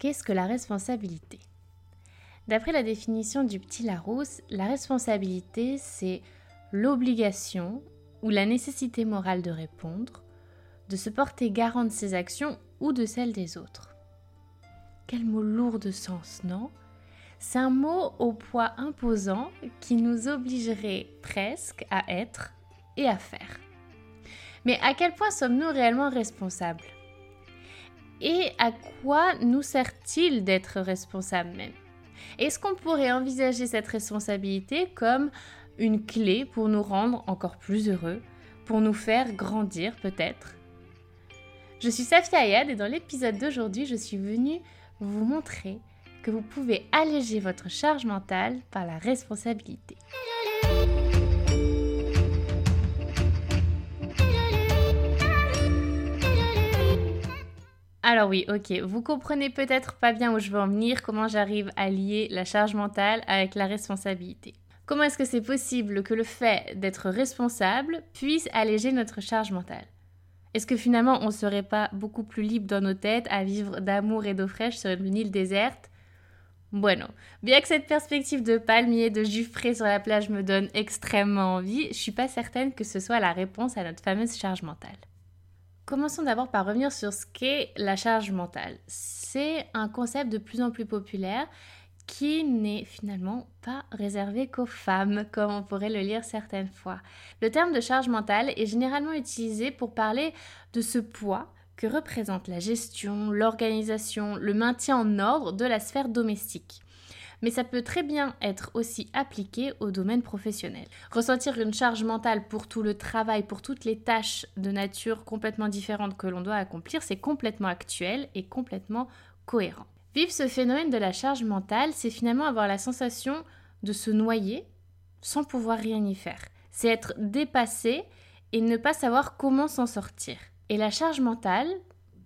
Qu'est-ce que la responsabilité? D'après la définition du petit Larousse, la responsabilité, c'est l'obligation ou la nécessité morale de répondre, de se porter garant de ses actions ou de celles des autres. Quel mot lourd de sens, non? C'est un mot au poids imposant qui nous obligerait presque à être et à faire. Mais à quel point sommes-nous réellement responsables? Et à quoi nous sert-il d'être responsables même? Est-ce qu'on pourrait envisager cette responsabilité comme une clé pour nous rendre encore plus heureux, pour nous faire grandir peut-être? Je suis Safia Ayad et dans l'épisode d'aujourd'hui, je suis venue vous montrer que vous pouvez alléger votre charge mentale par la responsabilité. Alors oui, ok, vous comprenez peut-être pas bien où je veux en venir, comment j'arrive à lier la charge mentale avec la responsabilité. Comment est-ce que c'est possible que le fait d'être responsable puisse alléger notre charge mentale? Est-ce que finalement on ne serait pas beaucoup plus libre dans nos têtes à vivre d'amour et d'eau fraîche sur une île déserte? Bueno, bien que cette perspective de palmier, de jus frais sur la plage me donne extrêmement envie, je suis pas certaine que ce soit la réponse à notre fameuse charge mentale. Commençons d'abord par revenir sur ce qu'est la charge mentale. C'est un concept de plus en plus populaire qui n'est finalement pas réservé qu'aux femmes, comme on pourrait le lire certaines fois. Le terme de charge mentale est généralement utilisé pour parler de ce poids que représente la gestion, l'organisation, le maintien en ordre de la sphère domestique mais ça peut très bien être aussi appliqué au domaine professionnel. Ressentir une charge mentale pour tout le travail, pour toutes les tâches de nature complètement différentes que l'on doit accomplir, c'est complètement actuel et complètement cohérent. Vivre ce phénomène de la charge mentale, c'est finalement avoir la sensation de se noyer sans pouvoir rien y faire. C'est être dépassé et ne pas savoir comment s'en sortir. Et la charge mentale,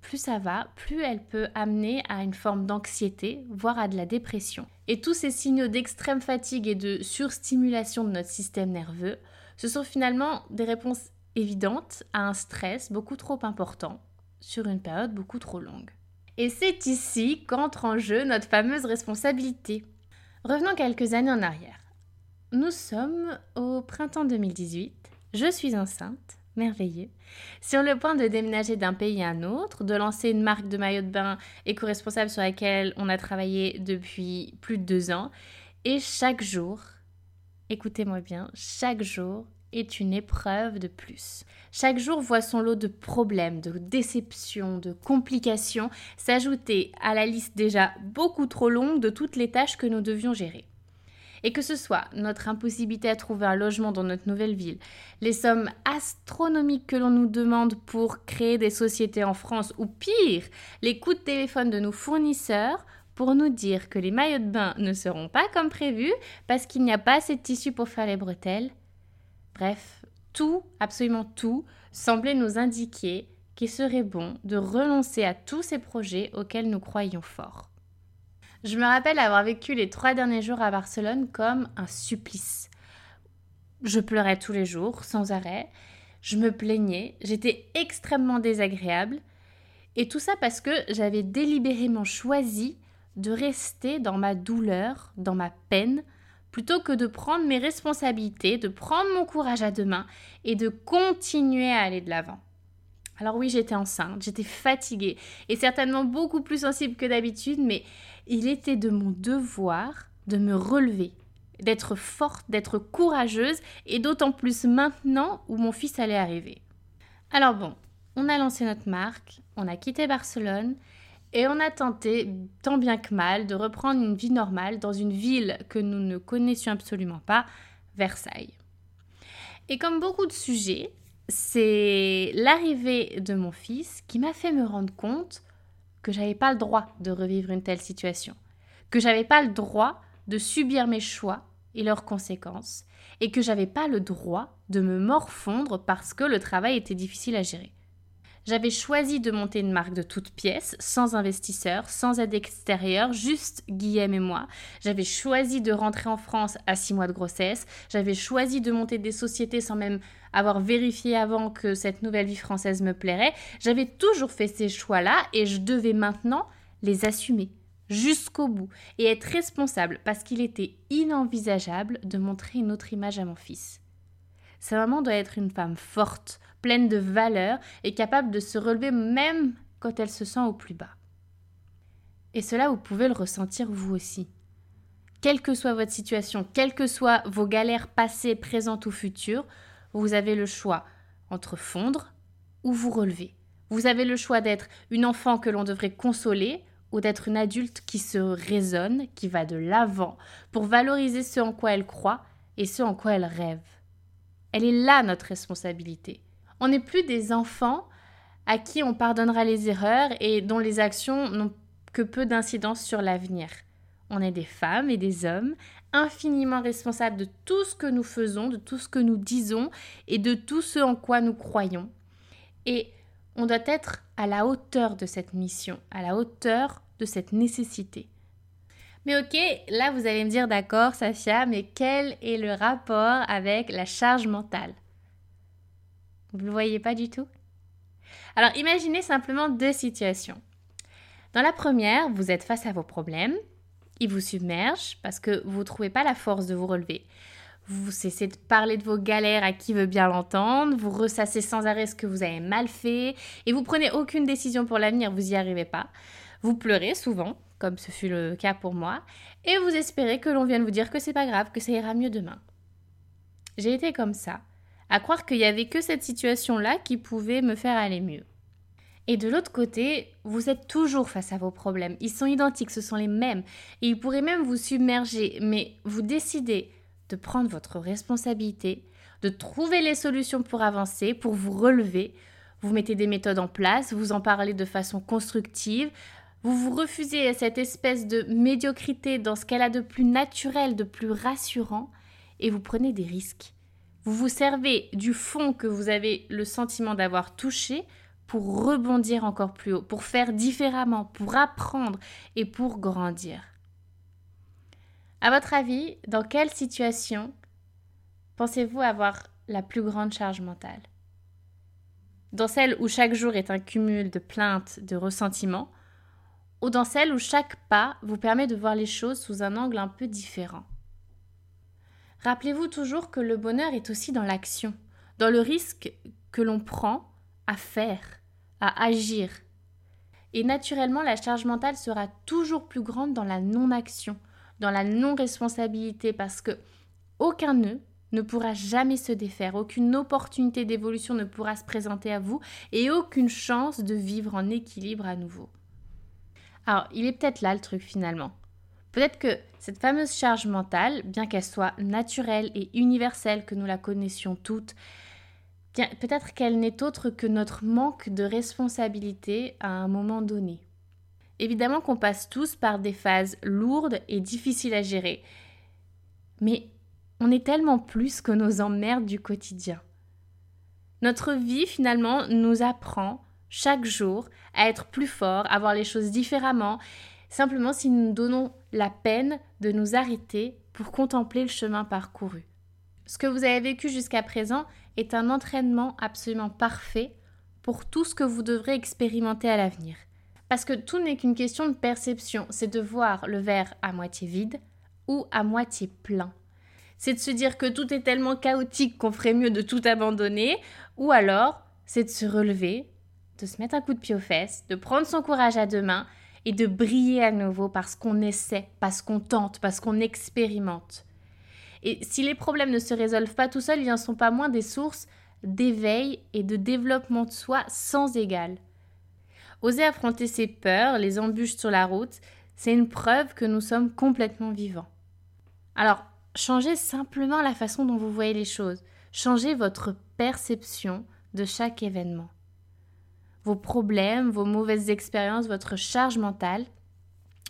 plus ça va, plus elle peut amener à une forme d'anxiété, voire à de la dépression. Et tous ces signaux d'extrême fatigue et de surstimulation de notre système nerveux, ce sont finalement des réponses évidentes à un stress beaucoup trop important sur une période beaucoup trop longue. Et c'est ici qu'entre en jeu notre fameuse responsabilité. Revenons quelques années en arrière. Nous sommes au printemps 2018, je suis enceinte, merveilleux, sur le point de déménager d'un pays à un autre, de lancer une marque de maillot de bain éco-responsable sur laquelle on a travaillé depuis plus de deux ans. Et chaque jour, écoutez-moi bien, chaque jour est une épreuve de plus. Chaque jour voit son lot de problèmes, de déceptions, de complications s'ajouter à la liste déjà beaucoup trop longue de toutes les tâches que nous devions gérer. Et que ce soit notre impossibilité à trouver un logement dans notre nouvelle ville, les sommes astronomiques que l'on nous demande pour créer des sociétés en France, ou pire, les coups de téléphone de nos fournisseurs pour nous dire que les maillots de bain ne seront pas comme prévu parce qu'il n'y a pas assez de tissu pour faire les bretelles. Bref, tout, absolument tout, semblait nous indiquer qu'il serait bon de renoncer à tous ces projets auxquels nous croyions fort. Je me rappelle avoir vécu les trois derniers jours à Barcelone comme un supplice. Je pleurais tous les jours, sans arrêt. Je me plaignais, j'étais extrêmement désagréable. Et tout ça parce que j'avais délibérément choisi de rester dans ma douleur, dans ma peine, plutôt que de prendre mes responsabilités, de prendre mon courage à deux mains et de continuer à aller de l'avant. Alors oui, j'étais enceinte, j'étais fatiguée et certainement beaucoup plus sensible que d'habitude, mais il était de mon devoir de me relever, d'être forte, d'être courageuse, et d'autant plus maintenant où mon fils allait arriver. Alors bon, on a lancé notre marque, on a quitté Barcelone, et on a tenté, tant bien que mal, de reprendre une vie normale dans une ville que nous ne connaissions absolument pas, Versailles. Et comme beaucoup de sujets, c'est l'arrivée de mon fils qui m'a fait me rendre compte que j'avais pas le droit de revivre une telle situation, que j'avais pas le droit de subir mes choix et leurs conséquences, et que j'avais pas le droit de me morfondre parce que le travail était difficile à gérer. J'avais choisi de monter une marque de toutes pièces, sans investisseurs, sans aide extérieure, juste Guillaume et moi. J'avais choisi de rentrer en France à six mois de grossesse. J'avais choisi de monter des sociétés sans même avoir vérifié avant que cette nouvelle vie française me plairait. J'avais toujours fait ces choix-là et je devais maintenant les assumer jusqu'au bout et être responsable parce qu'il était inenvisageable de montrer une autre image à mon fils. Sa maman doit être une femme forte, pleine de valeur et capable de se relever même quand elle se sent au plus bas. Et cela, vous pouvez le ressentir vous aussi. Quelle que soit votre situation, quelles que soient vos galères passées, présentes ou futures, vous avez le choix entre fondre ou vous relever. Vous avez le choix d'être une enfant que l'on devrait consoler ou d'être une adulte qui se raisonne, qui va de l'avant pour valoriser ce en quoi elle croit et ce en quoi elle rêve. Elle est là notre responsabilité. On n'est plus des enfants à qui on pardonnera les erreurs et dont les actions n'ont que peu d'incidence sur l'avenir. On est des femmes et des hommes infiniment responsables de tout ce que nous faisons, de tout ce que nous disons et de tout ce en quoi nous croyons. Et on doit être à la hauteur de cette mission, à la hauteur de cette nécessité. Mais ok, là vous allez me dire d'accord, Safia, mais quel est le rapport avec la charge mentale? Vous ne le voyez pas du tout? Alors imaginez simplement deux situations. Dans la première, vous êtes face à vos problèmes, ils vous submergent parce que vous ne trouvez pas la force de vous relever. Vous cessez de parler de vos galères à qui veut bien l'entendre, vous ressassez sans arrêt ce que vous avez mal fait et vous prenez aucune décision pour l'avenir, vous n'y arrivez pas. Vous pleurez souvent, comme ce fut le cas pour moi, et vous espérez que l'on vienne vous dire que c'est pas grave, que ça ira mieux demain. J'ai été comme ça, à croire qu'il n'y avait que cette situation-là qui pouvait me faire aller mieux. Et de l'autre côté, vous êtes toujours face à vos problèmes. Ils sont identiques, ce sont les mêmes. Et ils pourraient même vous submerger. Mais vous décidez de prendre votre responsabilité, de trouver les solutions pour avancer, pour vous relever. Vous mettez des méthodes en place, vous en parlez de façon constructive. Vous vous refusez à cette espèce de médiocrité dans ce qu'elle a de plus naturel, de plus rassurant. Et vous prenez des risques. Vous vous servez du fond que vous avez le sentiment d'avoir touché pour rebondir encore plus haut, pour faire différemment, pour apprendre et pour grandir. À votre avis, dans quelle situation pensez-vous avoir la plus grande charge mentale? Dans celle où chaque jour est un cumul de plaintes, de ressentiments, ou dans celle où chaque pas vous permet de voir les choses sous un angle un peu différent? Rappelez-vous toujours que le bonheur est aussi dans l'action, dans le risque que l'on prend à faire, à agir. Et naturellement, la charge mentale sera toujours plus grande dans la non-action, dans la non-responsabilité, parce que aucun nœud ne pourra jamais se défaire, aucune opportunité d'évolution ne pourra se présenter à vous et aucune chance de vivre en équilibre à nouveau. Alors, il est peut-être là le truc finalement. Peut-être que cette fameuse charge mentale, bien qu'elle soit naturelle et universelle, que nous la connaissions toutes, peut-être qu'elle n'est autre que notre manque de responsabilité à un moment donné. Évidemment qu'on passe tous par des phases lourdes et difficiles à gérer, mais on est tellement plus que nos emmerdes du quotidien. Notre vie finalement nous apprend chaque jour à être plus fort, à voir les choses différemment, simplement si nous donnons la peine de nous arrêter pour contempler le chemin parcouru. Ce que vous avez vécu jusqu'à présent est un entraînement absolument parfait pour tout ce que vous devrez expérimenter à l'avenir. Parce que tout n'est qu'une question de perception, c'est de voir le verre à moitié vide ou à moitié plein. C'est de se dire que tout est tellement chaotique qu'on ferait mieux de tout abandonner, ou alors c'est de se relever, de se mettre un coup de pied aux fesses, de prendre son courage à deux mains et de briller à nouveau parce qu'on essaie, parce qu'on tente, parce qu'on expérimente. Et si les problèmes ne se résolvent pas tout seuls, ils n'en sont pas moins des sources d'éveil et de développement de soi sans égal. Oser affronter ses peurs, les embûches sur la route, c'est une preuve que nous sommes complètement vivants. Alors, changez simplement la façon dont vous voyez les choses. Changez votre perception de chaque événement. Vos problèmes, vos mauvaises expériences, votre charge mentale,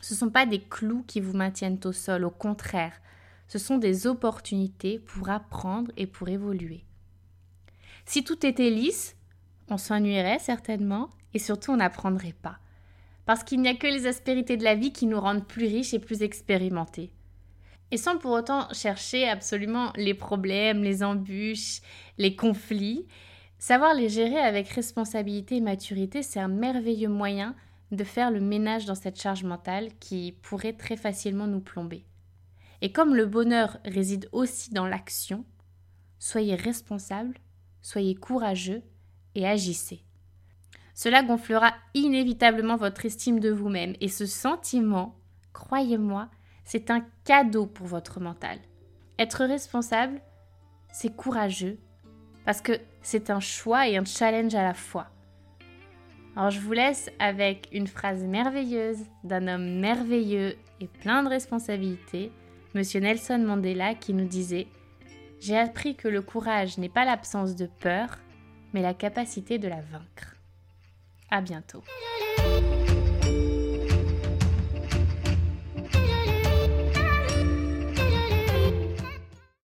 ce ne sont pas des clous qui vous maintiennent au sol, au contraire, ce sont des opportunités pour apprendre et pour évoluer. Si tout était lisse, on s'ennuierait certainement et surtout on n'apprendrait pas. Parce qu'il n'y a que les aspérités de la vie qui nous rendent plus riches et plus expérimentés. Et sans pour autant chercher absolument les problèmes, les embûches, les conflits, savoir les gérer avec responsabilité et maturité, c'est un merveilleux moyen de faire le ménage dans cette charge mentale qui pourrait très facilement nous plomber. Et comme le bonheur réside aussi dans l'action, soyez responsable, soyez courageux et agissez. Cela gonflera inévitablement votre estime de vous-même et ce sentiment, croyez-moi, c'est un cadeau pour votre mental. Être responsable, c'est courageux parce que c'est un choix et un challenge à la fois. Alors je vous laisse avec une phrase merveilleuse d'un homme merveilleux et plein de responsabilités, Monsieur Nelson Mandela, qui nous disait J'ai appris que le courage n'est pas l'absence de peur, mais la capacité de la vaincre. À bientôt.